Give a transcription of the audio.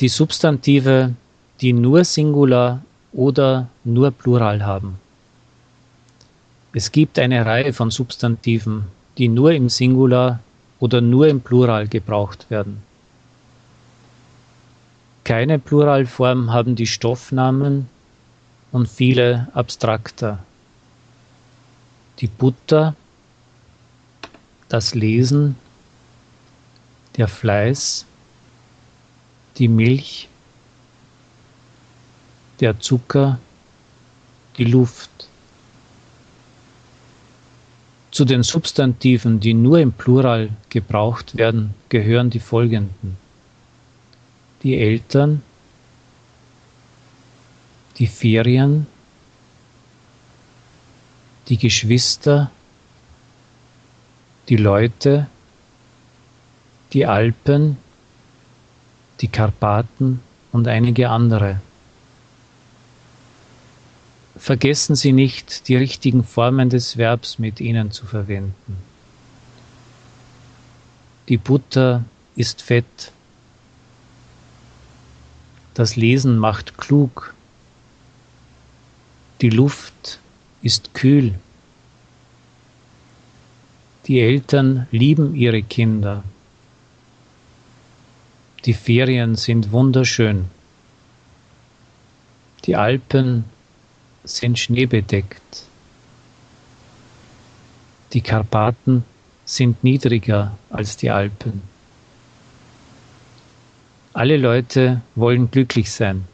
die Substantive, die nur Singular oder nur Plural haben. Es gibt eine Reihe von Substantiven, die nur im Singular oder nur im Plural gebraucht werden. Keine Pluralform haben die Stoffnamen und viele abstrakter. Die Butter, das Lesen, der Fleiß, die Milch, der Zucker, die Luft. Zu den Substantiven, die nur im Plural gebraucht werden, gehören die folgenden. Die Eltern, die Ferien, die Geschwister, die Leute, die Alpen, die Karpaten und einige andere. Vergessen Sie nicht, die richtigen Formen des Verbs mit ihnen zu verwenden. Die Butter ist fett. Das Lesen macht klug. Die Luft ist kühl. Die Eltern lieben ihre Kinder. Die Ferien sind wunderschön. Die Alpen sind schneebedeckt. Die Karpaten sind niedriger als die Alpen. Alle Leute wollen glücklich sein.